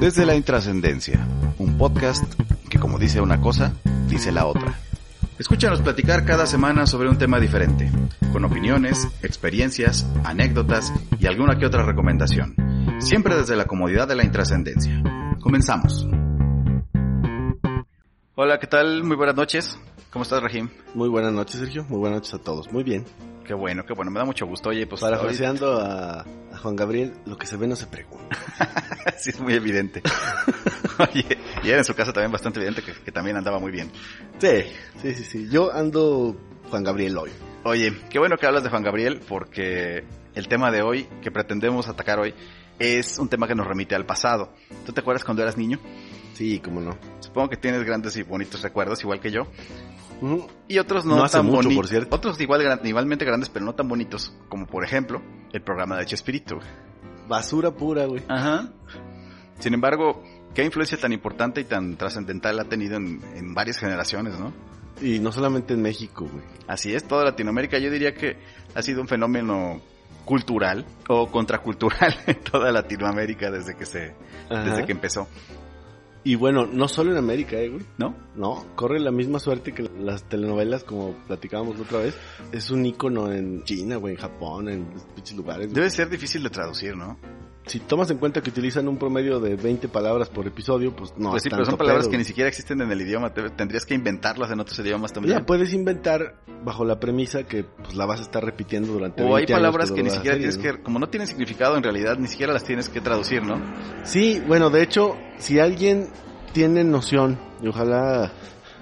Desde la Intrascendencia, un podcast que como dice una cosa, dice la otra. Escúchanos platicar cada semana sobre un tema diferente, con opiniones, experiencias, anécdotas y alguna que otra recomendación. Siempre desde la comodidad de la intrascendencia. Comenzamos. Hola, ¿qué tal? Muy buenas noches. ¿Cómo estás, Rahim? Muy buenas noches, Sergio. Muy buenas noches a todos. Muy bien. Qué bueno, qué bueno. Me da mucho gusto. Oye, pues... Parafraseando a, a Juan Gabriel, lo que se ve no se pregunta. sí, es muy evidente. Oye, y era en su casa también bastante evidente que, que, también andaba muy bien. Sí, sí, sí, sí. Yo ando Juan Gabriel hoy. Oye, qué bueno que hablas de Juan Gabriel porque el tema de hoy, que pretendemos atacar hoy, es un tema que nos remite al pasado. ¿Tú te acuerdas cuando eras niño? Sí, cómo no. Supongo que tienes grandes y bonitos recuerdos, igual que yo. Uh, y otros no, no tan bonitos. Otros igual, igualmente grandes, pero no tan bonitos. Como por ejemplo, el programa de Chespirito. Basura pura, güey. Ajá. Sin embargo, qué influencia tan importante y tan trascendental ha tenido en, en, varias generaciones, ¿no? Y no solamente en México, güey. Así es, toda Latinoamérica. Yo diría que ha sido un fenómeno cultural o contracultural en toda Latinoamérica desde que se, Ajá. desde que empezó. Y bueno, no solo en América, ¿eh, güey? ¿No? No, corre la misma suerte que las telenovelas, como platicábamos la otra vez. Es un icono en China, güey, en Japón, en muchos lugares. Debe ser difícil de traducir, ¿no? Si tomas en cuenta que utilizan un promedio de 20 palabras por episodio, pues no. Pues sí, pero son palabras pedo. que ni siquiera existen en el idioma. Te, tendrías que inventarlas en otros idiomas también. Ya puedes inventar bajo la premisa que pues, la vas a estar repitiendo durante O hay palabras que, que ni siquiera serie, tienes ¿no? que, como no tienen significado en realidad, ni siquiera las tienes que traducir, ¿no? Sí, bueno, de hecho, si alguien tiene noción y ojalá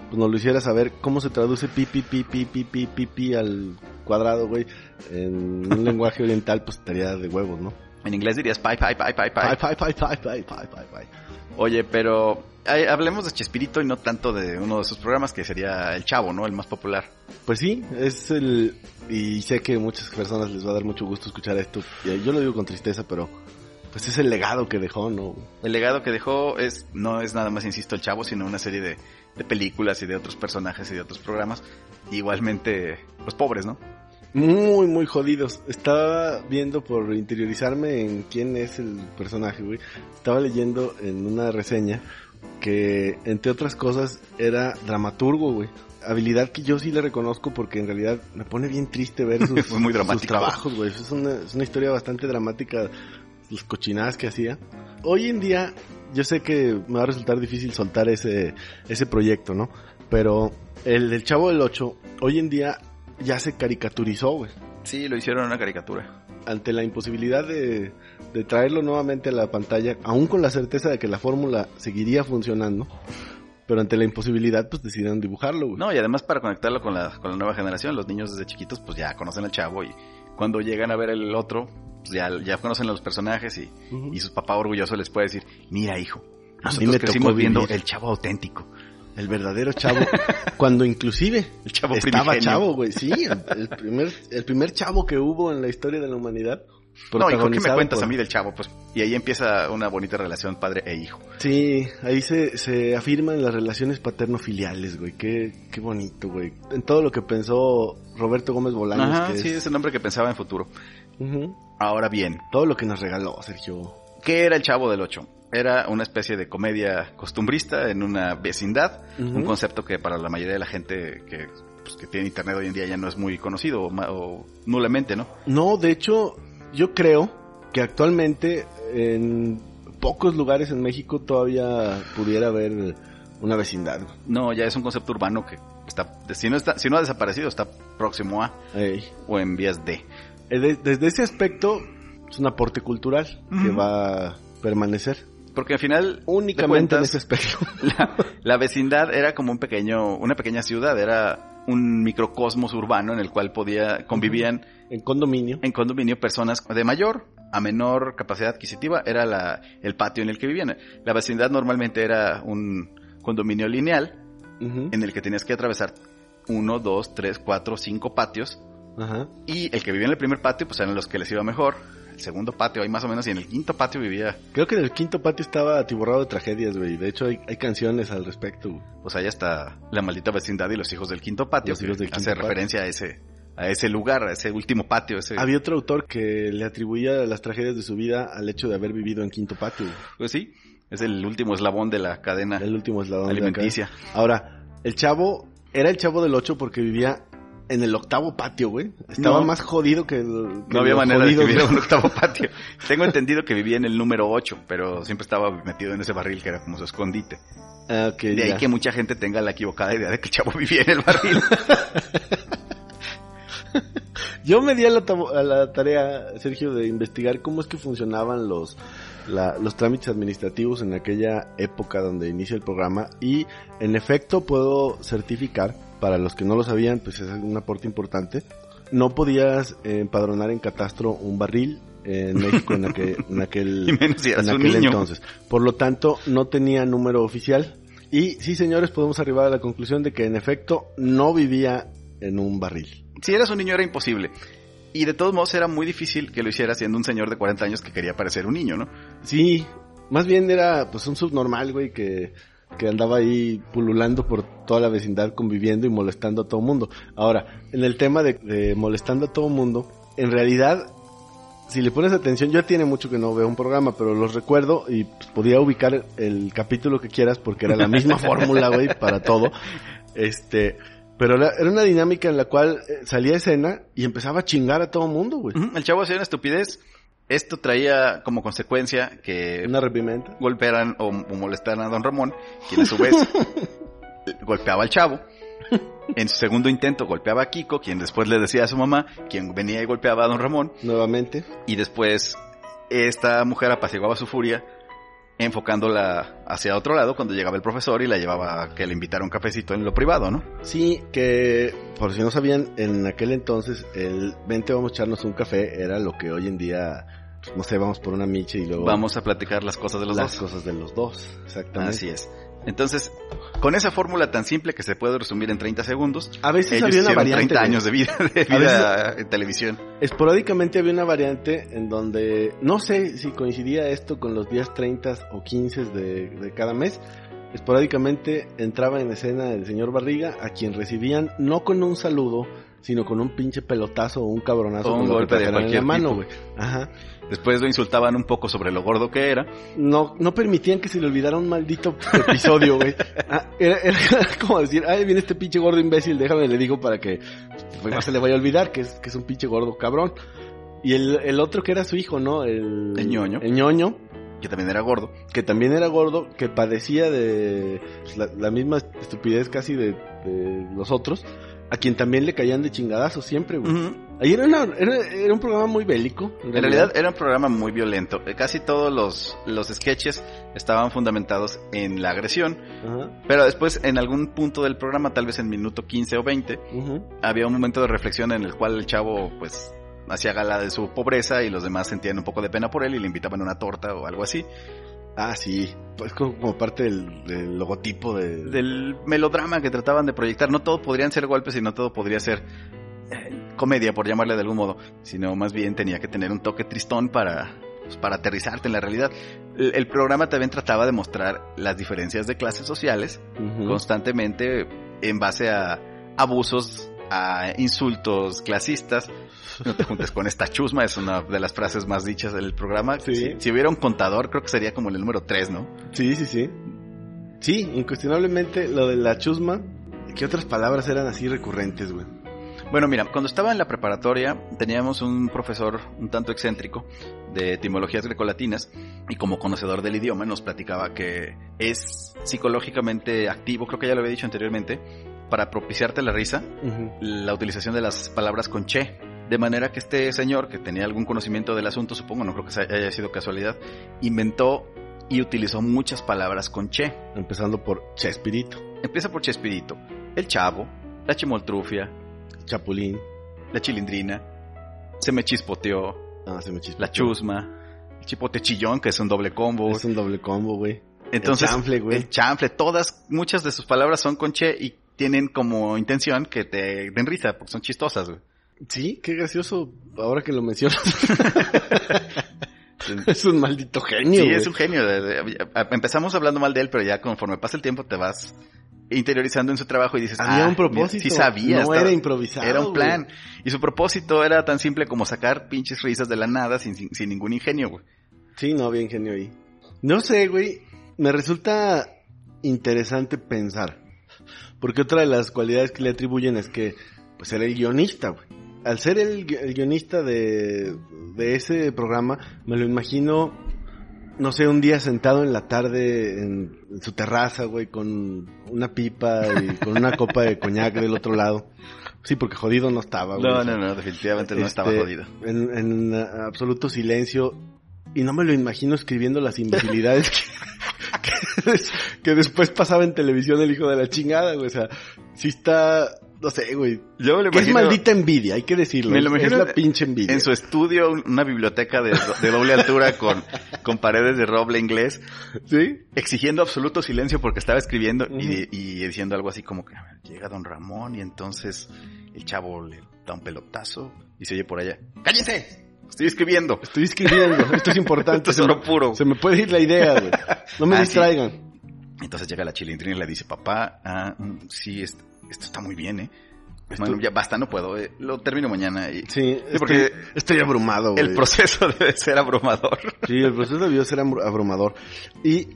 pues nos lo hiciera saber cómo se traduce pi pi pi pi pi pi pi, pi al cuadrado, güey, en un lenguaje oriental pues estaría de huevos, ¿no? En inglés dirías pi pi pi pi pi. Pi pi pi pi pi pi pi pi. Oye, pero hablemos de Chespirito y no tanto de uno de sus programas que sería El Chavo, ¿no? El más popular. Pues sí, es el y sé que a muchas personas les va a dar mucho gusto escuchar esto. Yo lo digo con tristeza, pero pues es el legado que dejó, ¿no? El legado que dejó es, no es nada más, insisto, el chavo, sino una serie de, de películas y de otros personajes y de otros programas. Igualmente, los pobres, ¿no? Muy, muy jodidos. Estaba viendo por interiorizarme en quién es el personaje, güey. Estaba leyendo en una reseña que, entre otras cosas, era dramaturgo, güey habilidad que yo sí le reconozco porque en realidad me pone bien triste ver sus, muy sus trabajos, güey. Es una, es una historia bastante dramática las cochinadas que hacía. Hoy en día, yo sé que me va a resultar difícil soltar ese, ese proyecto, ¿no? Pero el del Chavo del 8, hoy en día ya se caricaturizó, güey. Sí, lo hicieron una caricatura. Ante la imposibilidad de, de traerlo nuevamente a la pantalla, aún con la certeza de que la fórmula seguiría funcionando, pero ante la imposibilidad, pues decidieron dibujarlo, güey. No, y además para conectarlo con la, con la nueva generación, los niños desde chiquitos, pues ya conocen al chavo y cuando llegan a ver el otro, pues ya, ya conocen a los personajes y, uh -huh. y su papá orgulloso les puede decir, mira hijo, nosotros crecimos viendo el chavo auténtico. El verdadero chavo. cuando inclusive el chavo estaba primigenio. chavo, güey. Sí, el, el, primer, el primer chavo que hubo en la historia de la humanidad. No, hijo, ¿qué me cuentas por... a mí del chavo? Pues, y ahí empieza una bonita relación padre e hijo. Sí, ahí se, se afirman las relaciones paterno-filiales, güey. Qué, qué bonito, güey. En todo lo que pensó Roberto Gómez Bolaños. Ajá, que sí, es... es el hombre que pensaba en futuro. Uh -huh. Ahora bien. Todo lo que nos regaló, Sergio. ¿Qué era el Chavo del Ocho? Era una especie de comedia costumbrista en una vecindad, uh -huh. un concepto que para la mayoría de la gente que, pues, que tiene internet hoy en día ya no es muy conocido o, o nulamente, ¿no? No, de hecho, yo creo que actualmente en pocos lugares en México todavía pudiera haber una vecindad. No, ya es un concepto urbano que está, si no está, si no ha desaparecido, está próximo a Ey. o en vías de. Desde ese aspecto es un aporte cultural uh -huh. que va permanecer. Porque al final, únicamente en ese aspecto. La, la, vecindad era como un pequeño, una pequeña ciudad, era un microcosmos urbano en el cual podía, convivían. En condominio. En condominio personas de mayor a menor capacidad adquisitiva, era la, el patio en el que vivían. La vecindad normalmente era un condominio lineal, en el que tenías que atravesar uno, dos, tres, cuatro, cinco patios. Ajá. Y el que vivía en el primer patio, pues eran los que les iba mejor el segundo patio ahí más o menos y en el quinto patio vivía. Creo que en el quinto patio estaba atiborrado de tragedias, güey. De hecho hay, hay canciones al respecto. Pues ahí está La maldita vecindad y los hijos del quinto patio. Los hijos del hace quinto referencia a ese a ese lugar, a ese último patio. Ese... Había otro autor que le atribuía las tragedias de su vida al hecho de haber vivido en quinto patio. Pues sí, es el último eslabón de la cadena El último eslabón alimenticia. de la cadena. Ahora, el chavo era el chavo del 8 porque vivía en el octavo patio, güey. Estaba No. más jodido que el. que No había manera de que hubiera güey. un octavo patio. Tengo entendido que vivía en el número 8, pero siempre estaba metido en ese barril que era como su escondite. Ah, ok, De ahí ya. que mucha gente tenga la equivocada idea de que el chavo vivía en el barril. Yo me di a la, tabo- a la tarea, Sergio, de investigar cómo es que funcionaban los, la- los trámites administrativos en aquella época donde inicia el programa y en efecto puedo certificar, para los que no lo sabían, pues es un aporte importante, no podías empadronar en catastro un barril en México en aquel, en aquel, y en aquel entonces. Por lo tanto, no tenía número oficial. Y sí, señores, podemos arribar a la conclusión de que en efecto no vivía en un barril. Si eras un niño era imposible. Y de todos modos era muy difícil que lo hiciera siendo un señor de 40 años que quería parecer un niño, ¿no? Sí, más bien era pues un subnormal, güey, que, que andaba ahí pululando por toda la vecindad conviviendo y molestando a todo mundo. Ahora, en el tema de, de molestando a todo mundo, en realidad, si le pones atención, yo ya tiene mucho que no veo un programa, pero los recuerdo y pues, podía ubicar el capítulo que quieras porque era la misma fórmula, güey, para todo. Este, pero era, era una dinámica en la cual eh, salía a escena y empezaba a chingar a todo mundo, güey. El chavo hacía una estupidez. Esto traía como consecuencia que Una reprimenda. golpearan o, o molestaran a don Ramón, quien a su vez golpeaba al chavo. En su segundo intento golpeaba a Kiko, quien después le decía a su mamá, quien venía y golpeaba a don Ramón. Nuevamente. Y después esta mujer apaciguaba su furia enfocándola hacia otro lado cuando llegaba el profesor y la llevaba a que le invitara un cafecito en lo privado, ¿no? Sí, que por si no sabían, en aquel entonces el vente vamos a echarnos un café era lo que hoy en día, pues, no sé, vamos por una miche y luego Vamos a platicar las cosas de los las dos. cosas de los dos, exactamente. Así es. Entonces, con esa fórmula tan simple que se puede resumir en 30 segundos, A veces ellos había una variante. 30 güey. años de vida, de vida en televisión. Esporádicamente había una variante en donde, no sé si coincidía esto con los días 30 o 15 de, de cada mes, esporádicamente entraba en escena el señor Barriga, a quien recibían no con un saludo, sino con un pinche pelotazo o un cabronazo O un golpe de cualquier mano, güey. Ajá. Después lo insultaban un poco sobre lo gordo que era. no, no permitían que se le olvidara un maldito episodio, güey. Ah, era, era como decir, ay, viene este pinche gordo imbécil, déjame le digo para que pues, no se le vaya a olvidar que es, que es un pinche gordo cabrón. Y el, el otro que era su hijo, ¿no? El, El ñoño. El ñoño, que también era gordo. que también era gordo, que padecía de pues, la, la misma estupidez casi de, de los otros, a quien también le caían de chingadazos siempre, güey. Ahí era, una- era, era un programa muy bélico. En realidad era un programa muy violento. Eh, Casi todos los, los sketches estaban fundamentados en la agresión. Pero después, en algún punto del programa, tal vez en minuto 15 o 20, ujú. había un momento de reflexión en el cual el chavo, pues, hacía gala de su pobreza y los demás sentían un poco de pena por él y le invitaban una torta o algo así. Ah, sí. Pues como, parte del, del logotipo de... Del melodrama que trataban de proyectar. No todo podrían ser golpes y no todo podría ser eh, comedia, por llamarle de algún modo. Sino más bien tenía que tener un toque tristón para, pues, para aterrizarte en la realidad. El, el programa también trataba de mostrar las diferencias de clases sociales constantemente en base a abusos, a insultos clasistas. No te juntes con esta chusma, es una de las frases más dichas del programa. Sí. Si, si hubiera un contador, creo que sería como el número 3, ¿no? Sí, sí, sí. Sí, incuestionablemente lo de la chusma. ¿Qué otras palabras eran así recurrentes, güey? Bueno, mira, cuando estaba en la preparatoria teníamos un profesor un tanto excéntrico de etimologías grecolatinas y como conocedor del idioma nos platicaba que es psicológicamente activo, creo que ya lo había dicho anteriormente, para propiciarte la risa, la utilización de las palabras con che. De manera que este señor, que tenía algún conocimiento del asunto, supongo, no creo que haya sido casualidad, inventó y utilizó muchas palabras con che. Empezando por Chespirito. Empieza por Chespirito. El chavo, la chimoltrufia, Chapulín. la chilindrina, se me chispoteó, Ah, se me la chusma, el chipote chillón, que es un doble combo. Es un doble combo, güey. Entonces, el chanfle, güey. el chanfle, todas, muchas de sus palabras son con che y tienen como intención que te den risa, porque son chistosas, güey. Sí, qué gracioso ahora que lo mencionas. es un maldito genio. Sí, güey. es un genio. Empezamos hablando mal de él, pero ya conforme pasa el tiempo te vas interiorizando en su trabajo y dices, Había ah, un propósito. mira, Sí sabía. No estaba- era improvisado. Era un güey. plan. Y su propósito era tan simple como sacar pinches risas de la nada sin, sin, sin ningún ingenio, güey. Sí, no había ingenio ahí. No sé, güey. Me resulta interesante pensar. Porque otra de las cualidades que le atribuyen es que, pues, era el guionista, güey. Al ser el, gui- el guionista de, de ese programa, me lo imagino, no sé, un día sentado en la tarde en, en su terraza, güey, con una pipa y con una copa de coñac del otro lado. Sí, porque jodido no estaba, güey. No, no, no, definitivamente no estaba este, jodido. En, en absoluto silencio. Y no me lo imagino escribiendo las imbecilidades que, des- que después pasaba en televisión el hijo de la chingada, güey. O sea, sí está, no sé, güey. Yo es maldita envidia, hay que decirlo. Me lo es- la pinche envidia. en su estudio, una biblioteca de, de doble altura con, con paredes de roble inglés, ¿Sí? exigiendo absoluto silencio porque estaba escribiendo y, y diciendo algo así como que llega don Ramón y entonces el chavo le da un pelotazo y se oye por allá, ¡cállese! Estoy escribiendo. Estoy escribiendo, esto es importante. Esto es oro puro. se me puede ir la idea, güey. No me Ah, sí. distraigan. Entonces llega la chilindrina y le dice, papá, ah, mm, sí, est- esto está muy bien, ¿eh? Bueno, ya basta, no puedo, eh, lo termino mañana. Y Sí, estoy, porque estoy abrumado, güey. el proceso debe ser abrumador. Sí, el proceso debió ser abru- abrumador. Y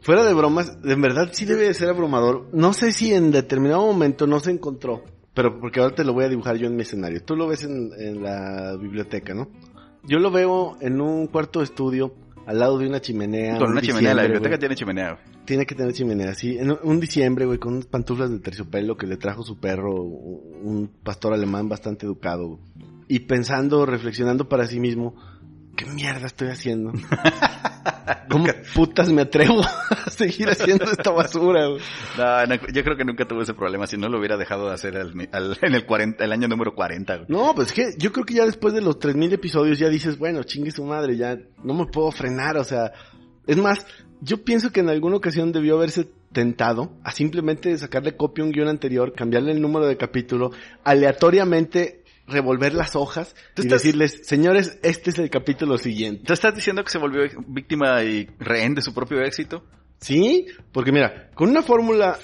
fuera de bromas, de verdad sí debe de ser abrumador. No sé si en determinado momento no se encontró, pero porque ahora te lo voy a dibujar yo en mi escenario. Tú lo ves en, en la biblioteca, ¿no? Yo lo veo en un cuarto de estudio al lado de una chimenea. Con un una chimenea, la biblioteca güey. tiene chimenea. güey. Tiene que tener chimenea, sí. En un- un diciembre, güey, con unas pantuflas de terciopelo que le trajo su perro, un pastor alemán bastante educado. güey. Y pensando, reflexionando para sí mismo, ¿qué mierda estoy haciendo? ¿Cómo putas me atrevo a seguir haciendo esta basura, güey? No, no, yo creo que nunca tuve ese problema si no lo hubiera dejado de hacer al- al- en el 40, el año número 40. güey. No, pues es que yo creo que ya después de los 3000 episodios ya dices, bueno, chingue su madre, ya no me puedo frenar, o sea, es más, yo pienso que en alguna ocasión debió haberse tentado a simplemente sacarle copia a un guion anterior, cambiarle el número de capítulo, aleatoriamente revolver las hojas y estás- decirles, señores, este es el capítulo siguiente. ¿Tú estás diciendo que se volvió víctima y rehén de su propio éxito? Sí, porque mira, con una fórmula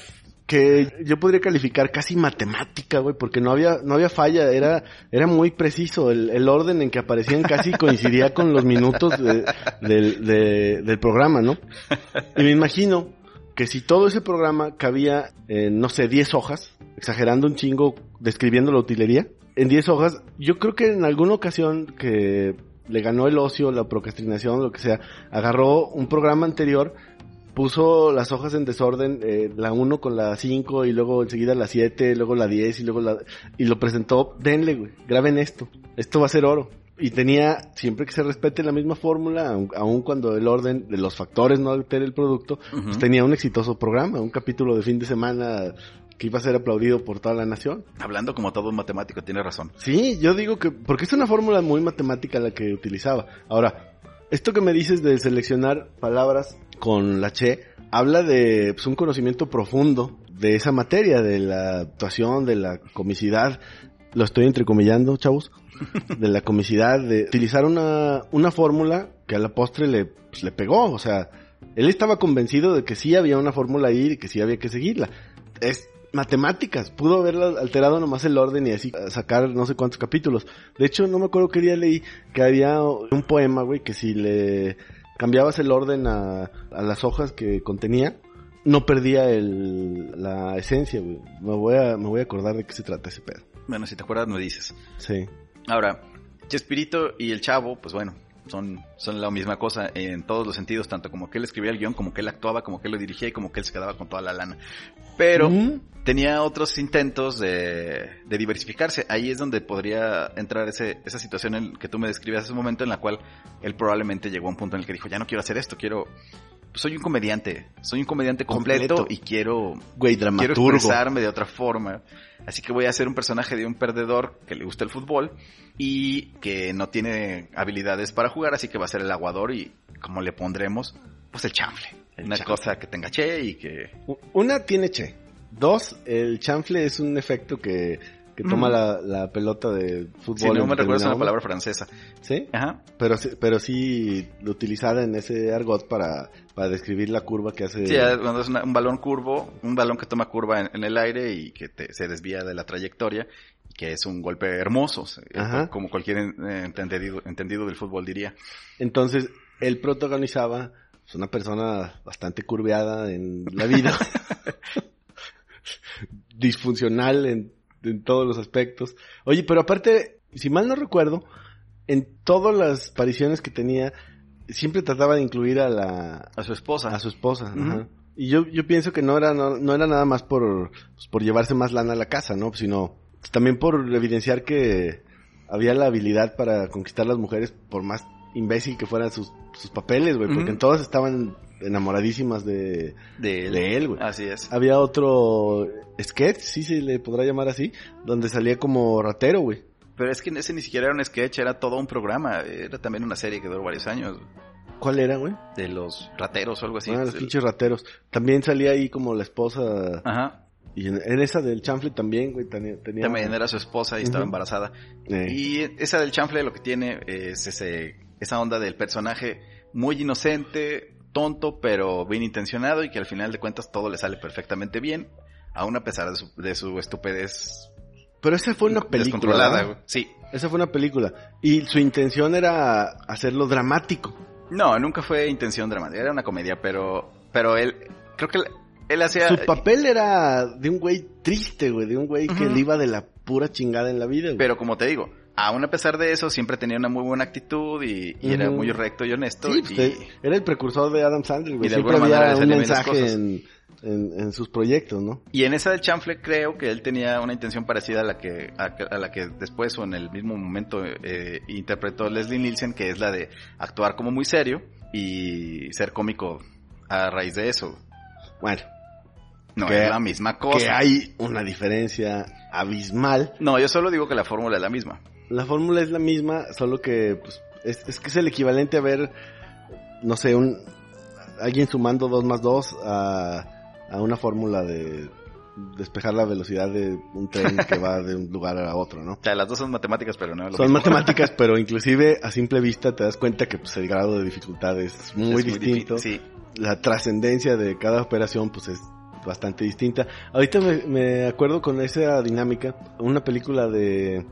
que yo podría calificar casi matemática, güey, porque no había, no había falla, era, era muy preciso, el, el orden en que aparecían casi coincidía con los minutos de- del, de- del programa, ¿no? Y me imagino que si todo ese programa cabía en, no sé, 10 hojas, exagerando un chingo, describiendo la utilería, en 10 hojas, yo creo que en alguna ocasión que le ganó el ocio, la procrastinación, lo que sea, agarró un programa anterior, puso las hojas en desorden, eh, la 1 con la 5 y luego enseguida la 7, luego la 10 y luego la... y lo presentó, denle, güey, graben esto, esto va a ser oro. Y tenía, siempre que se respete la misma fórmula, aun, aun cuando el orden de los factores no altere el producto, pues tenía un exitoso programa, un capítulo de fin de semana que iba a ser aplaudido por toda la nación. Hablando como todo un matemático, tiene razón. Sí, yo digo que, porque es una fórmula muy matemática la que utilizaba. Ahora, esto que me dices de seleccionar palabras con la che, habla de pues, un conocimiento profundo de esa materia, de la actuación, de la comicidad. Lo estoy entrecomillando, chavos. De la comicidad, de utilizar una, una fórmula que a la postre le, pues, le pegó. O sea, él estaba convencido de que sí había una fórmula ahí y que sí había que seguirla. Es matemáticas, pudo haberla alterado nomás el orden y así sacar no sé cuántos capítulos. De hecho, no me acuerdo qué día leí que había un poema, güey, que si le cambiabas el orden a, a las hojas que contenía, no perdía el, la esencia, güey. Me voy a, me voy a acordar de qué se trata ese pedo. Bueno, si te acuerdas me dices. Sí. Ahora, Chespirito y el chavo, pues bueno, son, son la misma cosa en todos los sentidos, tanto como que él escribía el guion, como que él actuaba, como que él lo dirigía y como que él se quedaba con toda la lana. Pero tenía otros intentos de, de diversificarse. Ahí es donde podría entrar ese, esa situación en que tú me describías hace un momento en la cual él probablemente llegó a un punto en el que dijo, ya no quiero hacer esto, quiero... Soy un comediante, soy un comediante completo, Completo. y quiero Güey, quiero expresarme de otra forma. Así que voy a ser un personaje de un perdedor que le gusta el fútbol y que no tiene habilidades para jugar, así que va a ser el aguador y como le pondremos, pues el chanfle. El Una chanfle. cosa que tenga che y que... Una tiene che. Dos, el chanfle es un efecto que, que toma Ujú. la, la pelota de fútbol. Si no me recuerdo es una palabra francesa. Sí, Ajá. pero, sí- pero sí utilizada en ese argot para, para describir la curva que hace. Sí, cuando es una- un balón curvo, un balón que toma curva en, en el aire y que te- se desvía de la trayectoria, que es un golpe hermoso, Ajá. como cualquier eh, entendido, entendido del fútbol diría. Entonces, él protagonizaba pues, una persona bastante curveada en la vida. Disfuncional en, en todos los aspectos. Oye, pero aparte, si mal no recuerdo, en todas las apariciones que tenía, siempre trataba de incluir a la, A su esposa. a su esposa. Ajá. Y yo, yo pienso que no era, no, no era nada más por, pues, por llevarse más lana a la casa, ¿no? Sino también por evidenciar que había la habilidad para conquistar las mujeres por más imbécil que fueran sus, sus papeles, güey. Porque Ujú. todas estaban enamoradísimas de, de él. de él, güey. Así es. Había otro sketch, sí se le podrá llamar así, donde salía como ratero, güey. Pero es que ese ni siquiera era un sketch, era todo un programa. Era también una serie que duró varios años. ¿Cuál era, güey? De los rateros o algo así. ah, los pinches rateros. También salía ahí como la esposa. Ajá. Y en, en esa del chanfle también, güey, tenía... tenía- También era su esposa y estaba embarazada. Eh. Y esa del chanfle lo que tiene es ese, esa onda del personaje muy inocente, tonto, pero bien intencionado y que al final de cuentas todo le sale perfectamente bien, aún a pesar de su, de su estupidez Pero esa fue una película. Sí. Esa fue una película. Y su intención era hacerlo dramático. No, nunca fue intención dramática, era una comedia, pero, pero él, creo que él, él hacía... Su papel era de un güey triste, güey, de un güey que le iba de la pura chingada en la vida, güey. Pero como te digo, aún a pesar de eso, siempre tenía una muy buena actitud y, y era muy recto y honesto. Sí, pues, y- te- era el precursor de Adam Sandler, Y de Siempre alguna había un mensaje en, en, en sus proyectos, ¿no? Y en esa del chanfle creo que él tenía una intención parecida a la que a, a la que después o en el mismo momento eh, interpretó Leslie Nielsen, que es la de actuar como muy serio y ser cómico a raíz de eso. Bueno, No Que- es la misma cosa. que hay una diferencia abismal. No, yo solo digo que la fórmula es la misma. La fórmula es la misma, solo que pues, es, es que es el equivalente a ver, no sé, un alguien sumando 2 más 2 a, a una fórmula de despejar la velocidad de un tren que va de un lugar a otro, ¿no? O sea, las dos son matemáticas, pero no es lo Son mismo. matemáticas, pero inclusive a simple vista te das cuenta que pues, el grado de dificultad es muy Es distinto. difícil, Sí. La trascendencia de cada operación pues es bastante distinta. Ahorita me, me acuerdo con esa dinámica, una película de,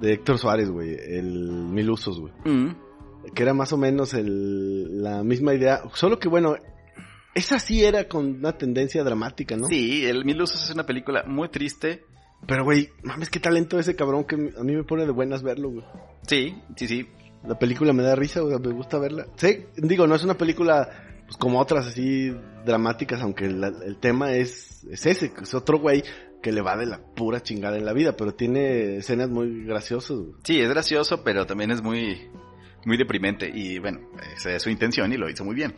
de Héctor Suárez, güey, el Mil Usos, güey. Mm. Que era más o menos el, la misma idea, solo que bueno, esa sí era con una tendencia dramática, ¿no? Sí, el Mil Usos es una película muy triste. Pero güey, mames, qué talento ese cabrón que a mí me pone de buenas verlo, güey. Sí, sí, sí. La película me da risa, o sea, me gusta verla. Sí, digo, no es una película pues, como otras así dramáticas, aunque la- el tema es, es ese, es otro güey que le va de la pura chingada en la vida, pero tiene escenas muy graciosas. güey. Sí, es gracioso, pero también es muy, muy deprimente. Y bueno, esa es su intención y lo hizo muy bien.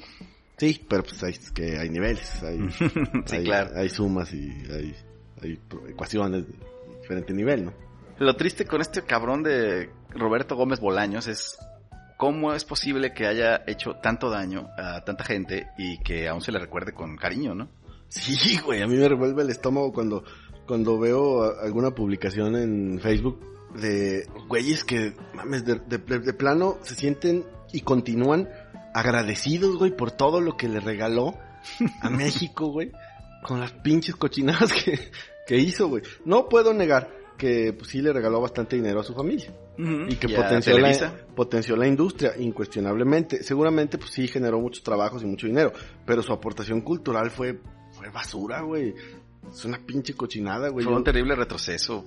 Sí, pero pues hay, que hay niveles, hay, sí, hay, claro. hay sumas y hay, hay ecuaciones de diferente nivel, ¿no? Lo triste con este cabrón de Roberto Gómez Bolaños es cómo es posible que haya hecho tanto daño a tanta gente y que aún se le recuerde con cariño, ¿no? Sí, güey, a mí me revuelve el estómago cuando, cuando veo a- alguna publicación en Facebook de güeyes que, mames, de, de- de- de plano se sienten y continúan agradecidos, güey, por todo lo que le regaló a México, güey, con las pinches cochinadas que, que hizo, güey. No puedo negar que pues, sí le regaló bastante dinero a su familia y que potenció la, potenció la industria, incuestionablemente. Seguramente, pues sí, generó muchos trabajos y mucho dinero, pero su aportación cultural fue, fue basura, güey. Es una pinche cochinada, güey. Fue un terrible retroceso.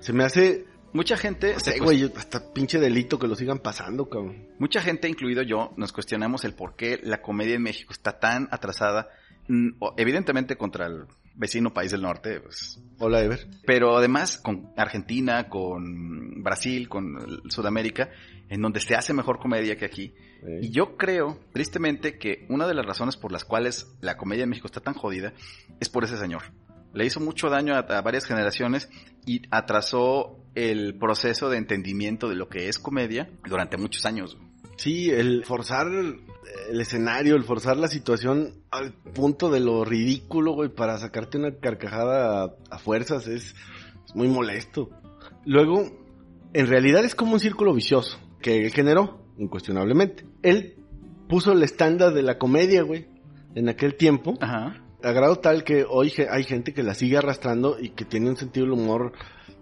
Se me hace Mucha gente, Sí, se güey, hasta pinche delito que lo sigan pasando, cabrón. mucha gente, incluido yo, nos cuestionamos el por qué la comedia en México está tan atrasada, mm, evidentemente contra el vecino país del norte, pues, Hola, Ever. pero además con Argentina, con Brasil, con Sudamérica, en donde se hace mejor comedia que aquí. Y yo creo, tristemente, que una de las razones por las cuales la comedia en México está tan jodida es por ese señor. Le hizo mucho daño a, a varias generaciones y atrasó el proceso de entendimiento de lo que es comedia durante muchos años. Sí, el forzar el, el escenario, el forzar la situación al punto de lo ridículo, güey, para sacarte una carcajada a, a fuerzas es, es muy molesto. Luego, en realidad es como un círculo vicioso que él generó, incuestionablemente. Él puso el estándar de la comedia, güey, en aquel tiempo, Ajá. a grado tal que hoy hay gente que la sigue arrastrando y que tiene un sentido del humor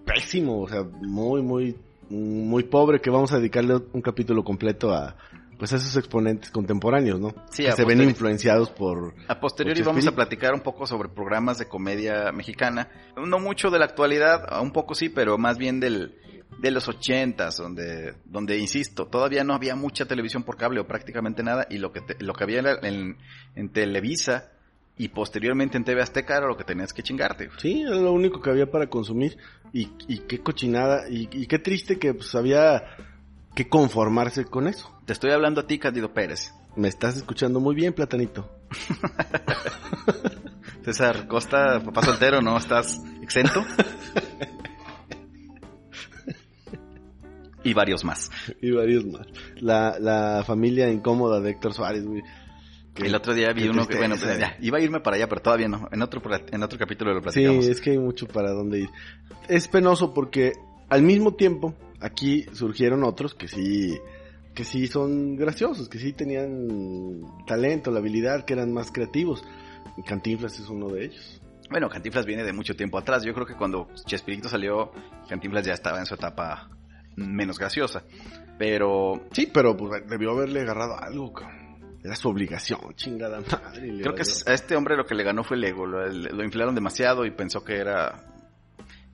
pésimo, o sea, muy, muy, muy pobre, que vamos a dedicarle un capítulo completo a, pues a esos exponentes contemporáneos, ¿no? Sí, que se ven influenciados por... A posteriori vamos a platicar un poco sobre programas de comedia mexicana. No mucho de la actualidad, un poco sí, pero más bien del, de los ochentas, donde, donde, insisto, todavía no había mucha televisión por cable o prácticamente nada, y lo que, te- lo que había en, en- Televisa y posteriormente en TV Azteca era lo que tenías que chingarte. Sí, era lo único que había para consumir y, y qué cochinada y, y qué triste que pues había que conformarse con eso. Te estoy hablando a ti, Cándido Pérez. Me estás escuchando muy bien, Platanito. César Costa, papá soltero, ¿no? ¿Estás exento? y varios más. Y varios más. La, la familia incómoda de Héctor Suárez, güey. Que- El otro día vi uno que, bueno, pues, ya, iba a irme para allá, pero todavía no. En otro, en otro capítulo lo Sí, platicamos. es que hay mucho para dónde ir. Es penoso porque al mismo tiempo aquí surgieron otros que sí que sí son graciosos, que sí tenían talento, la habilidad, que eran más creativos. Y Cantinflas es uno de ellos. Bueno, Cantinflas viene de mucho tiempo atrás. Yo creo que cuando Chespirito salió, Cantinflas ya estaba en su etapa menos graciosa. Pero Sí, pero pues debió haberle agarrado algo, cabrón. Era su obligación, chingada madre. creo que a este hombre lo que le ganó fue el ego. Lo, lo inflaron demasiado y pensó que era...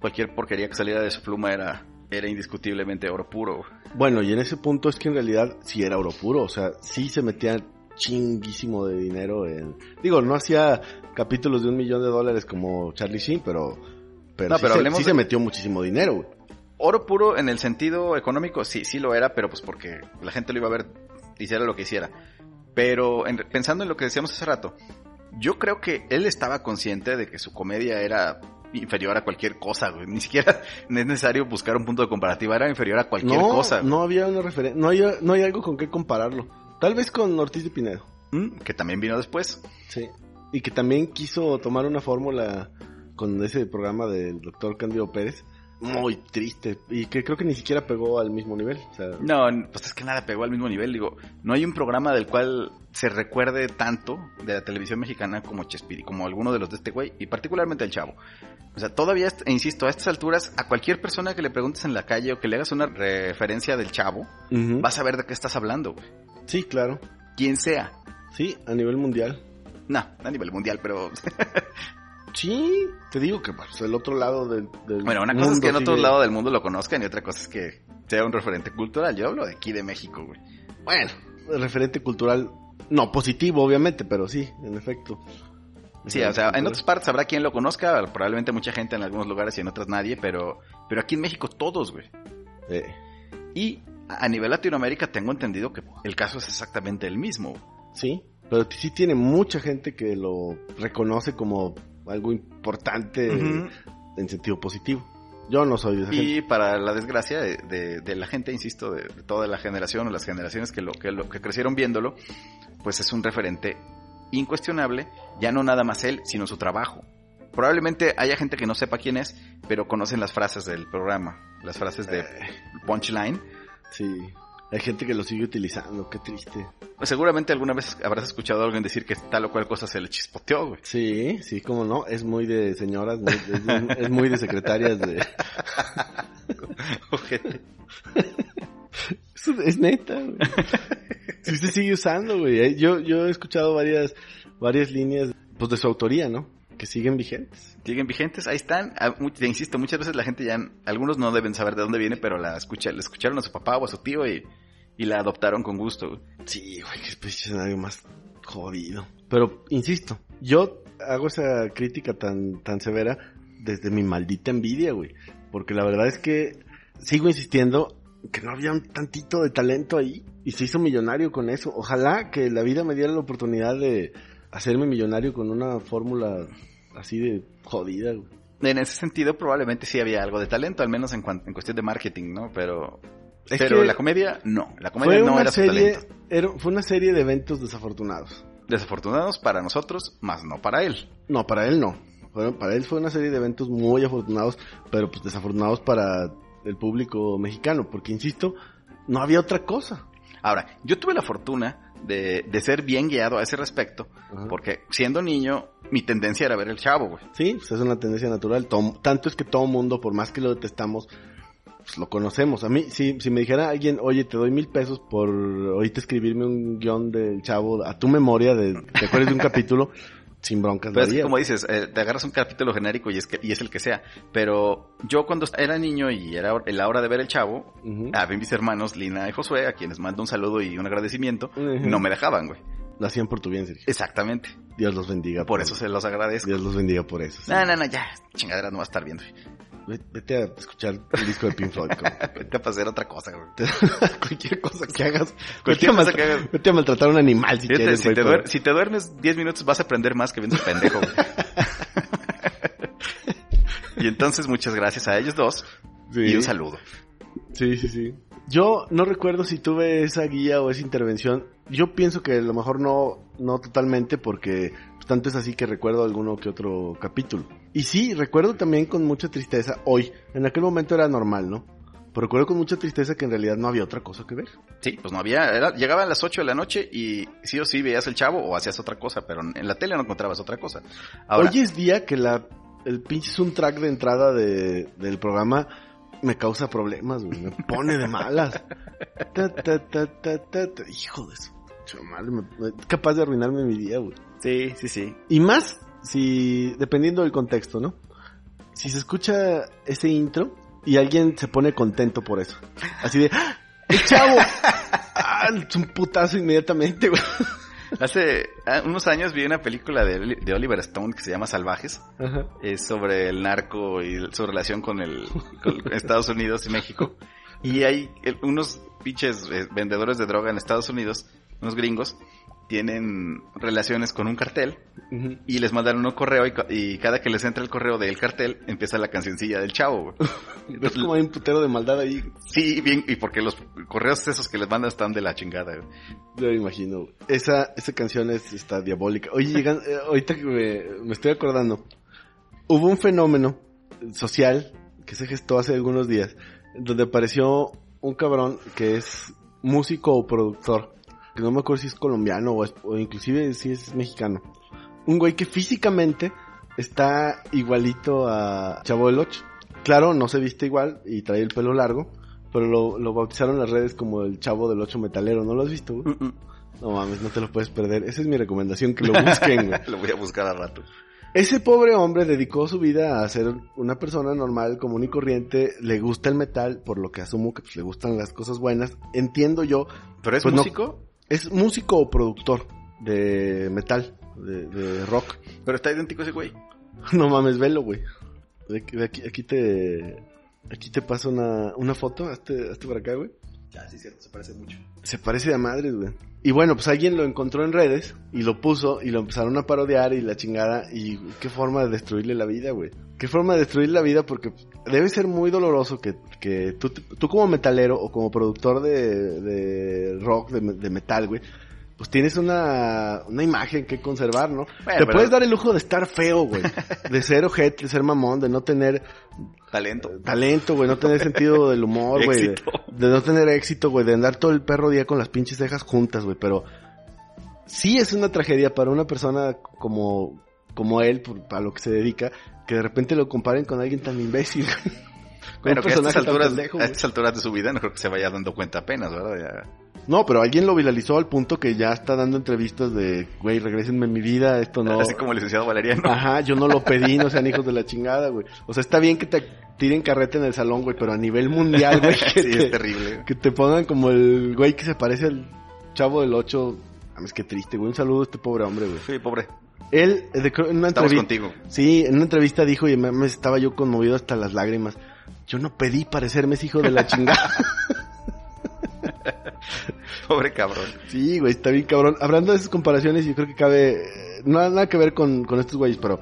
Cualquier porquería que saliera de su pluma era, era indiscutiblemente oro puro. Bueno, y en ese punto es que en realidad sí era oro puro, o sea, sí se metía chinguísimo de dinero en... Digo, no hacía capítulos de un millón de dólares como Charlie Sheen, pero... Pero, No, sí, pero se, hablemos sí de- se metió muchísimo dinero, güey. Oro puro en el sentido económico, sí, sí lo era, pero pues porque la gente lo iba a ver, hiciera lo que hiciera. Pero en- pensando en lo que decíamos hace rato, yo creo que él estaba consciente de que su comedia era inferior a cualquier cosa, güey. Ni siquiera es necesario buscar un punto de comparativa, era inferior a cualquier no, cosa. güey. no había una referencia, no hay, no hay algo con qué compararlo. Tal vez con Ortiz de Pinedo, Mm, Que también vino después. sí. Y que también quiso tomar una fórmula con ese programa del doctor Cándido Pérez, muy triste, y que creo que ni siquiera pegó al mismo nivel. O sea, No, pues es que nada pegó al mismo nivel. Digo, no hay un programa del cual se recuerde tanto de la televisión mexicana como Chespiri, como alguno de los de este güey, y particularmente el chavo. O sea, todavía, e insisto, a estas alturas, a cualquier persona que le preguntes en la calle o que le hagas una referencia del chavo, ujú. vas a ver de qué estás hablando, güey. Sí, claro. Quien sea. Sí, a nivel mundial. No, a nivel mundial, pero... Sí, te digo que pues, el otro lado del, del bueno, una cosa es que en otro sigue- lado del mundo lo conozcan y otra cosa es que sea un referente cultural. Yo hablo de aquí de México, güey. Bueno, el referente cultural, no positivo obviamente, pero sí, en efecto. Sí, o sea, en otras partes habrá quien lo conozca, probablemente mucha gente en algunos lugares y en otras nadie, pero, pero aquí en México todos, güey. Eh, Y a nivel Latinoamérica tengo entendido que el caso es exactamente el mismo. sí, pero sí tiene mucha gente que lo reconoce como algo importante en sentido positivo. Yo no soy de esa gente. Y para la desgracia de, de- de la gente, insisto, de, de toda la generación o las generaciones que lo, que lo que crecieron viéndolo, pues es un referente incuestionable, ya no nada más él, sino su trabajo. Probablemente haya gente que no sepa quién es, pero conocen las frases del programa, las frases de punchline. Sí, hay gente que lo sigue utilizando, qué triste. Pues seguramente alguna vez habrás escuchado a alguien decir que tal o cual cosa se le chispoteó, güey. Sí, sí, cómo no, es muy de señoras, muy- es, muy de secretarias de... Eso es neta, güey. Sí se sigue usando, güey. Yo, yo he escuchado varias, varias líneas, pues de su autoría, ¿no? Que siguen vigentes. Siguen vigentes, ahí están. Ah, te insisto, muchas veces la gente ya, algunos no deben saber de dónde viene, pero la escucha, le escucharon a su papá o a su tío y, y la adoptaron con gusto. Sí, güey, qué escenario más jodido. Pero, insisto, yo hago esa crítica tan, tan severa desde mi maldita envidia, güey. Porque la verdad es que sigo insistiendo que no había un tantito de talento ahí y se hizo millonario con eso. Ojalá que la vida me diera la oportunidad de hacerme millonario con una fórmula así de jodida, güey. En ese sentido, probablemente sí había algo de talento, al menos en, en cuestión de marketing, ¿no? Pero, Es pero la comedia, no. La comedia no era su serie, talento. era- fue una serie de eventos desafortunados. Desafortunados para nosotros, más no para él. No, para él no. Fueron- para él fue una serie de eventos muy afortunados, pero pues desafortunados para el público mexicano, porque insisto, no había otra cosa. Ahora, yo tuve la fortuna de, de ser bien guiado a ese respecto, Ajá. porque siendo niño, mi tendencia era ver el chavo, güey. Sí, pues es una tendencia natural. Todo- tanto es que todo mundo, por más que lo detestamos, pues lo conocemos. A mí, si, si me dijera alguien, oye, te doy mil pesos por ahorita escribirme un guion del chavo a tu memoria, de, ¿te acuerdas de un capítulo? Sin broncas. Pero es que como dices, eh, te agarras un capítulo genérico y es, que, y es el que sea. Pero yo cuando era niño y era la hora de ver el chavo, Ujú. a mis hermanos Lina y Josué, a quienes mando un saludo y un agradecimiento, Ujú. no me dejaban, güey. Lo hacían por tu bien, Sergio. Exactamente. Dios los bendiga. Por eso se los agradezco. Dios los bendiga por eso. sí. No, no, no, ya. Chingadera no va a estar viendo. Ve- Vete a escuchar el disco de Pink Floyd. Vete a hacer otra cosa, güey. Cualquier cosa que hagas. Cualquier vete, a cosa que hagas. vete a maltratar a un animal si quieres. si, güey, te pero- duer- si te duermes 10 minutos vas a aprender más que viendo ese pendejo. güey. y entonces muchas gracias a ellos dos Sí. y un saludo. Sí, sí, sí. Yo no recuerdo si tuve esa guía o esa intervención. Yo pienso que a lo mejor no, no totalmente porque pues, tanto es así que recuerdo alguno que otro capítulo. Y sí, recuerdo también con mucha tristeza hoy. En aquel momento era normal, ¿no? Pero recuerdo con mucha tristeza que en realidad no había otra cosa que ver. Sí, pues no había, era, llegaba a las 8 de la noche y sí o sí veías el chavo o hacías otra cosa, pero en la tele no encontrabas otra cosa. Ahora, Hoy es día que la, el pinche soundtrack de entrada de, del programa me causa problemas, güey. Me pone de malas. Ta, ta, ta, ta, ta, ta. Hijo de su es capaz de arruinarme mi día, güey. sí, sí, sí. Y más si, dependiendo del contexto, ¿no? Si se escucha ese intro y alguien se pone contento por eso. Así de, ¡Ah! ¡el chavo! ¡Ah! Es un putazo inmediatamente, güey. Hace ah, unos años vi una película de, Oli- de Oliver Stone que se llama Salvajes. Ajá. Es sobre el narco y su relación con el con Estados Unidos y México. Y hay unos pinches eh, vendedores de droga en Estados Unidos, unos gringos, tienen relaciones con un cartel y les mandan un correo y, ca- y cada que les entra el correo del cartel empieza la cancioncilla del chavo. Es como hay un putero de maldad ahí. Sí, bien, y porque los correos esos que les mandan están de la chingada. güey. Yo me imagino. Esa, esa canción es, está diabólica. Oye, llegan, eh, ahorita que me, me estoy acordando, hubo un fenómeno social que se gestó hace algunos días, donde apareció un cabrón que es músico o productor, que no me acuerdo si es colombiano o, es- o inclusive si es mexicano. Un güey que físicamente está igualito a Chavo del Ocho. Claro, no se viste igual y trae el pelo largo, pero lo, lo bautizaron en las redes como el Chavo del Ocho metalero. ¿No lo has visto? güey? No mames, no te lo puedes perder. Esa es mi recomendación, que lo busquen, güey. Lo voy a buscar al rato. Ese pobre hombre dedicó su vida a ser una persona normal, común y corriente. Le gusta el metal, por lo que asumo que pues, le gustan las cosas buenas. Entiendo yo. ¿Pero es Pues no. Es músico o productor de metal, de, de rock. Pero está idéntico ese güey. No mames, velo, güey. De aquí, de aquí, aquí te... Aquí te paso una, una foto. Hazte, hazte para acá, güey. Ah, sí, cierto, se parece mucho. Se parece a madres, güey. Y bueno, pues alguien lo encontró en redes y lo puso y lo empezaron a parodiar y la chingada. Y qué forma de destruirle la vida, güey. Qué forma de destruirle la vida porque debe ser muy doloroso que, que tú, tú como metalero o como productor de, de rock, de, de metal, güey. Pues tienes una, una imagen que conservar, ¿no? Te pero- puedes dar el lujo de estar feo, güey. De ser ojete, de ser mamón, de no tener Talento. talento, güey, no tener sentido del humor, güey, de, no tener éxito, güey, de andar todo el perro día con las pinches cejas juntas, güey, pero sí es una tragedia para una persona como como él, por, a lo que se dedica, que de repente lo comparen con alguien tan imbécil. con Bueno, que a estas, alturas, pendejo, a estas alturas de su vida no creo que se vaya dando cuenta apenas, ¿verdad? Ya- No, pero alguien lo viralizó al punto que ya está dando entrevistas de, güey, regrésenme en mi vida, esto no. Así como el licenciado Valeriano. Ajá, yo no lo pedí, no sean hijos de la chingada, güey. O sea, está bien que te tiren carrete en el salón, güey, pero a nivel mundial, güey, sí, te, es terrible. que te pongan como el güey que se parece al chavo del 8. Es que triste, güey. Un saludo a este pobre hombre, güey. Sí, pobre. Él, eh, de- en una Estamos contigo. Sí, en una entrevista dijo, y me, me estaba yo conmovido hasta las lágrimas. Yo no pedí parecerme ese hijo de la chingada. Pobre cabrón. Sí, güey, está bien cabrón. Hablando de esas comparaciones, yo creo que cabe. No nada que ver con, con estos güeyes, pero.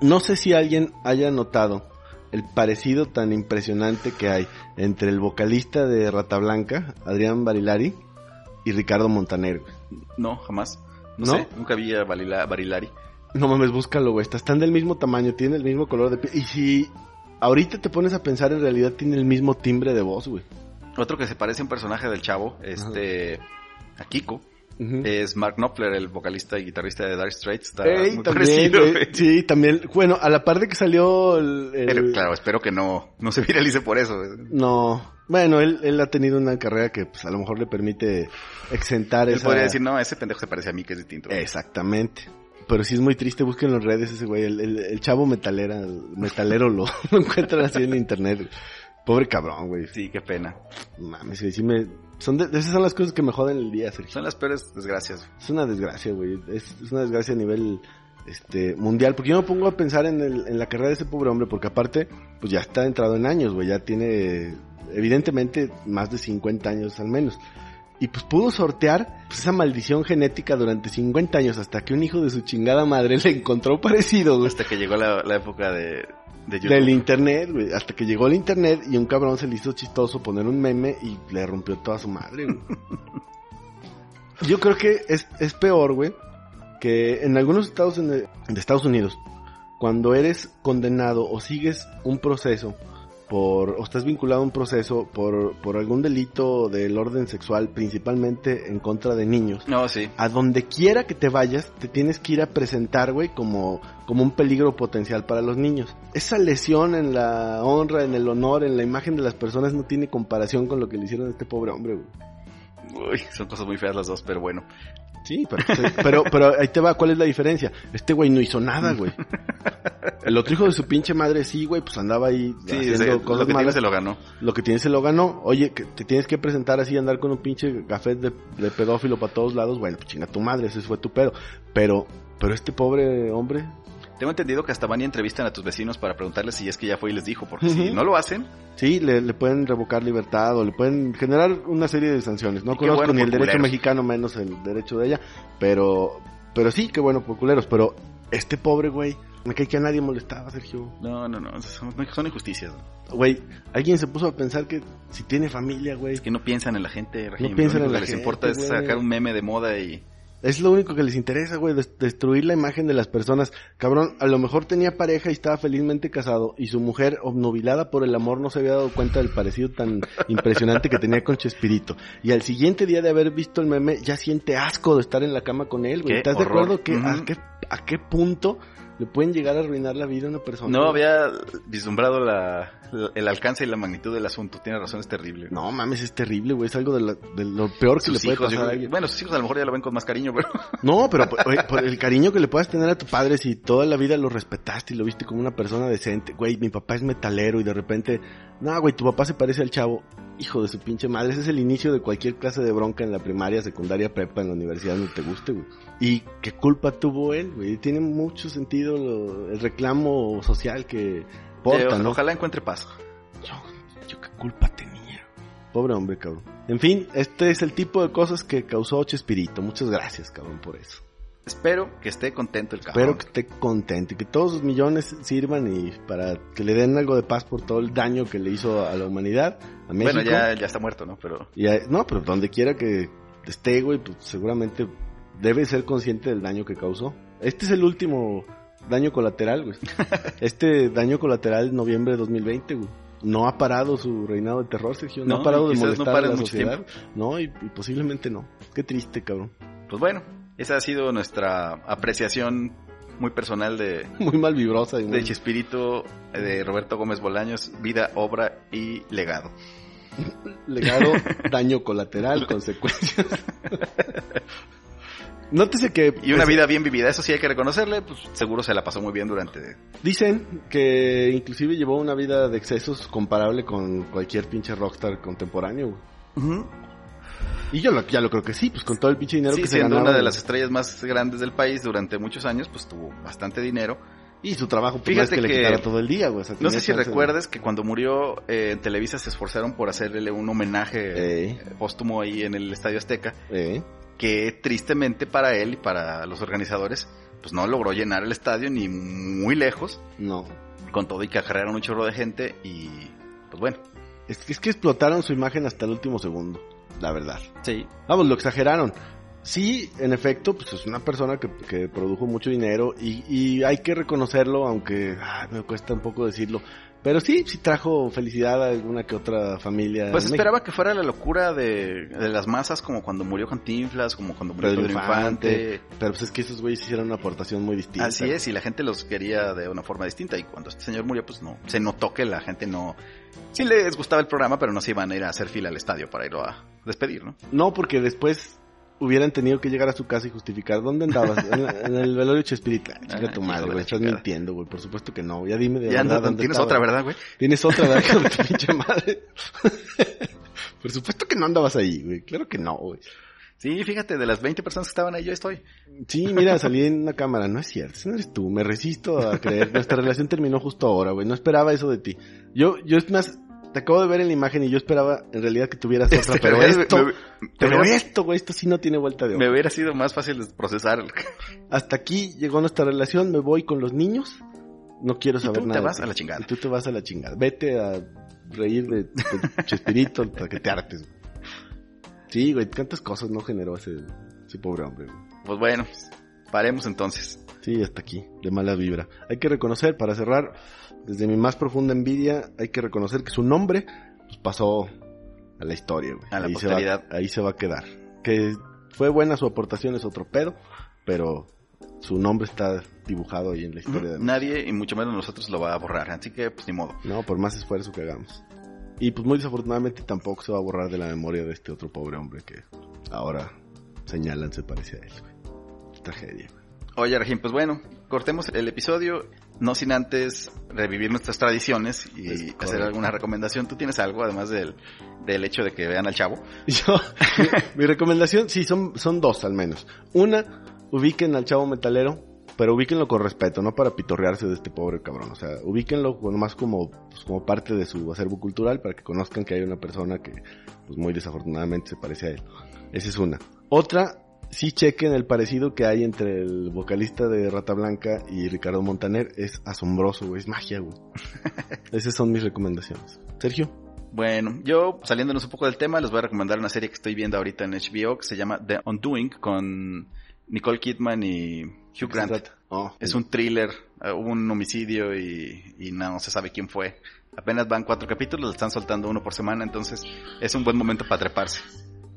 No sé si alguien haya notado el parecido tan impresionante que hay entre el vocalista de Rata Blanca, Adrián Barilari, y Ricardo Montaner. güey. No, jamás. No, ¿No? sé, nunca vi a Barila- Barilari. No mames, búscalo, güey. Están del mismo tamaño, tienen el mismo color de piel. Y si ahorita te pones a pensar, en realidad tiene el mismo timbre de voz, güey. Otro que se parece a un personaje del chavo, este, a Kiko, es Mark Knopfler, el vocalista y guitarrista de Dire Straits. Está Ey, muy también, parecido, güey. Sí, también. Bueno, a la par de que salió el... el- Pero claro, espero que no, no se viralice por eso. No. Bueno, él, él ha tenido una carrera que pues, a lo mejor le permite exentar Él esa... podría decir, no, ese pendejo se parece a mí, que es distinto. Exactamente. Pero sí es muy triste, busquen en las redes ese güey, el, el- el chavo metalera, metalero lo, lo encuentran así en internet. Pobre cabrón, güey. Sí, qué pena. Mames, güey, sí me... Son de, esas son las cosas que me joden el día, Sergio. Son las peores desgracias. Es una desgracia, güey. Es, es una desgracia a nivel este mundial. Porque yo me pongo a pensar en, el- en la carrera de ese pobre hombre, porque aparte, pues ya está entrado en años, güey. Ya tiene, evidentemente, más de 50 años al menos. Y pues pudo sortear pues, esa maldición genética durante 50 años hasta que un hijo de su chingada madre le encontró parecido, güey. Hasta que llegó la, la época de, de. Del internet, güey. Hasta que llegó el internet y un cabrón se le hizo chistoso poner un meme y le rompió toda su madre, güey. Yo creo que es, es peor, güey, que en algunos estados en de Estados Unidos, cuando eres condenado o sigues un proceso por, o estás vinculado a un proceso por, por algún delito del orden sexual, principalmente en contra de niños, No, sí. a donde quiera que te vayas, te tienes que ir a presentar, güey, como, como un peligro potencial para los niños. Esa lesión en la honra, en el honor, en la imagen de las personas no tiene comparación con lo que le hicieron a este pobre hombre, güey. Uy, son cosas muy feas las dos, pero bueno. Sí, pero, pero, pero ahí te va, ¿cuál es la diferencia? Este güey no hizo nada, güey. El otro hijo de su pinche madre, sí, güey, pues andaba ahí Sí, haciendo se- lo cosas que tiene malas. se lo ganó. Lo que tiene se lo ganó. Oye, que te tienes que presentar así, andar con un pinche café de, de pedófilo para todos lados. Bueno, pues chinga tu madre, ese fue tu pedo. Pero, pero este pobre hombre, Tengo entendido que hasta van y entrevistan a tus vecinos para preguntarles si es que ya fue y les dijo, porque si no lo hacen, sí, le, le pueden revocar libertad o le pueden generar una serie de sanciones. No conozco bueno ni el derecho culeros. mexicano menos el derecho de ella, pero, pero sí, qué bueno por culeros. Pero este pobre güey, me cae que a nadie molestaba, Sergio. no, no, no, son, son injusticias. Güey, alguien se puso a pensar que si tiene familia, güey, Es que no piensan en la gente, Raheem. piensan Lo único en la que les importa es sacar un meme de moda y... Es lo único que les interesa, güey, des- destruir la imagen de las personas. Cabrón, a lo mejor tenía pareja y estaba felizmente casado y su mujer, obnubilada por el amor, no se había dado cuenta del parecido tan impresionante que tenía con Chespirito. Y al siguiente día de haber visto el meme, ya siente asco de estar en la cama con él, güey. ¿Estás de acuerdo que a, qué, a qué punto le pueden llegar a arruinar la vida a una persona? No había vislumbrado la, la- el alcance y la magnitud del asunto. Tiene razón, es terrible. No, mames, es terrible, güey. Es algo de, la- de lo peor que Sus le puede hijos, yo pasar a creo- alguien. bueno, sus hijos a lo mejor ya lo ven con más cariño, pero... No, pero por, por el cariño que le puedas tener a tu padre si toda la vida lo respetaste y lo viste como una persona decente. Güey, mi papá es metalero y de repente, no, güey, tu papá se parece al chavo. Hijo de su pinche madre, ese es el inicio de cualquier clase de bronca en la primaria, secundaria, prepa, en la universidad, donde te guste, güey. Y qué culpa tuvo él, güey. Tiene mucho sentido lo- el reclamo social que porta, Eh, ¿no? Ojalá encuentre paz. Yo, yo qué culpa tenía. Pobre hombre, cabrón. En fin, este es el tipo de cosas que causó Chespirito. Muchas gracias, cabrón, por eso. Espero que esté contento el cabrón. Espero que esté contento y que todos sus millones sirvan y para que le den algo de paz por todo el daño que le hizo a la humanidad, a México. Bueno, ya, ya está muerto, ¿no? Pero... Y a- no, pero donde quiera que esté, güey, pues seguramente debe ser consciente del daño que causó. Este es el último daño colateral, güey. Este daño colateral noviembre de 2020, güey. No ha parado su reinado de terror, Sergio. No, No, ha parado de no molestar pare a la sociedad. No, y, y posiblemente no. Qué triste, cabrón. Pues bueno, esa ha sido nuestra apreciación muy personal de, Muy mal vibrosa. Y muy- de Chespirito, de Roberto Gómez Bolaños, vida, obra y legado. Legado, daño colateral, consecuencias. Nótese que... Y una pues, vida bien vivida, eso sí hay que reconocerle, pues seguro se la pasó muy bien durante... Dicen que inclusive llevó una vida de excesos comparable con cualquier pinche rockstar contemporáneo. güey. Y yo lo- ya lo creo que sí, pues con todo el pinche dinero Sí, que se siendo ganaba. una de las estrellas más grandes del país durante muchos años, pues tuvo bastante dinero. Y su trabajo, pues Fíjate no es que, que- le quitara todo el día, güey. o sea, No sé si de- recuerdes que cuando murió eh, en Televisa se esforzaron por hacerle un homenaje Eh. eh, póstumo ahí en el Estadio Azteca, Eh, que tristemente para él y para los organizadores, pues no logró llenar el estadio ni muy lejos, no. con todo y que acarrearon un chorro de gente y pues bueno. Es, que- es que explotaron su imagen hasta el último segundo, la verdad. Sí. Vamos, lo exageraron. Sí, en efecto, pues es una persona que, que produjo mucho dinero y, y hay que reconocerlo, aunque me cuesta un poco decirlo. Pero sí, sí trajo felicidad a alguna que otra familia. Pues esperaba que fuera la locura de, de las masas como cuando murió Cantinflas, como cuando murió Pedro Infante. Infante. Pero pues es que esos güeyes hicieron una aportación muy distinta. Así es, y la gente los quería de una forma distinta. Y cuando este señor murió, pues no, se notó que la gente no... Sí les gustaba el programa, pero no se iban a ir a hacer fila al estadio para irlo a despedir, ¿no? No, porque después hubieran tenido que llegar a su casa y justificar dónde andabas. en, en el velorio Chespirita. Chica Ah, tu madre, güey. Estás mintiendo, güey. Por supuesto que no. Ya dime de Ya verdad dónde tienes otra, ¿verdad, güey? Tienes otra, ¿verdad? Con tu pinche madre. Por supuesto que no andabas ahí, güey. Claro que no, güey. Sí, fíjate, de las 20 personas que estaban ahí, yo estoy. Sí, mira, salí en una cámara. No es cierto, ese no eres tú. Me resisto a creer. Nuestra relación terminó justo ahora, güey. No esperaba eso de ti. Yo, yo es más, te acabo de ver en la imagen y yo esperaba en realidad que tuvieras otra. Pero me- esto, me- me pero esto, güey, esto sí no tiene vuelta de Me hoja. hubiera sido más fácil de procesar. Hasta aquí llegó nuestra relación. Me voy con los niños. No quiero Y saber tú te nada. de vas a la chingada. Y tú te vas a la chingada. Vete a reír de, de Chespirito hasta que te hartes. güey. Sí, güey, cuántas cosas no generó ese, ese pobre hombre. güey. Pues bueno, paremos entonces. Sí, hasta aquí, de mala vibra. Hay que reconocer, para cerrar, desde mi más profunda envidia, hay que reconocer que su nombre pues, pasó a la historia, güey. A la ahí posteridad. Se va, ahí se va a quedar. Que fue buena su aportación, es otro pedo, pero su nombre está dibujado ahí en la historia de Nadie, y mucho menos nosotros, lo va a borrar. Así que, pues ni modo. No, por más esfuerzo que hagamos. Y pues muy desafortunadamente tampoco se va a borrar de la memoria de este otro pobre hombre que ahora señalan se parece a él, güey. Tragedia, güey. Oye, Regín, pues bueno, cortemos el episodio, no sin antes revivir nuestras tradiciones y Es hacer correcto. alguna recomendación. ¿Tú tienes algo, además del, del hecho de que vean al chavo? Yo, mi, mi recomendación, sí, son, son dos al menos. Una, ubiquen al chavo metalero, pero ubíquenlo con respeto, no para pitorrearse de este pobre cabrón. O sea, ubíquenlo más como, pues, como parte de su acervo cultural para que conozcan que hay una persona que, pues muy desafortunadamente se parece a él. Esa es una. Otra, sí chequen el parecido que hay entre el vocalista de Rata Blanca y Ricardo Montaner. Es asombroso, güey, es magia, güey. Esas son mis recomendaciones. Sergio. Bueno, yo saliéndonos un poco del tema, les voy a recomendar una serie que estoy viendo ahorita en HBO que se llama The Undoing con Nicole Kidman y Hugh Grant. Oh, Es un thriller, eh, hubo un homicidio y, y no se sabe quién fue. Apenas van cuatro capítulos, le están soltando uno por semana, entonces es un buen momento para treparse.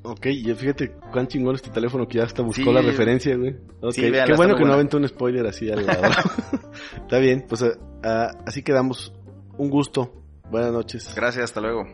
Ok, y fíjate cuán chingón es tu teléfono que ya hasta buscó Sí. la referencia, güey. Ok, Sí, véanla, qué bueno que no aventó un spoiler así al lado. Está bien, pues ah, así quedamos. Un gusto. Buenas noches. Gracias, hasta luego.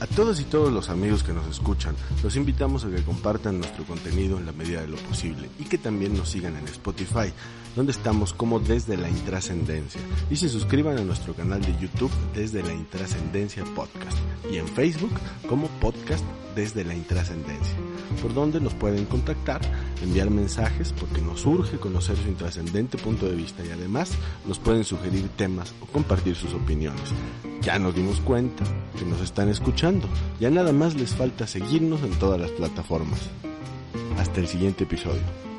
A todos y todos los amigos que nos escuchan, los invitamos a que compartan nuestro contenido en la medida de lo posible y que también nos sigan en Spotify, donde estamos como Desde la Intrascendencia, y se suscriban a nuestro canal de YouTube Desde la Intrascendencia Podcast y en Facebook como Podcast Desde la Intrascendencia, por donde nos pueden contactar, enviar mensajes porque nos urge conocer su intrascendente punto de vista y además nos pueden sugerir temas o compartir sus opiniones. Ya nos dimos cuenta que nos están escuchando. Ya nada más les falta seguirnos en todas las plataformas. Hasta el siguiente episodio.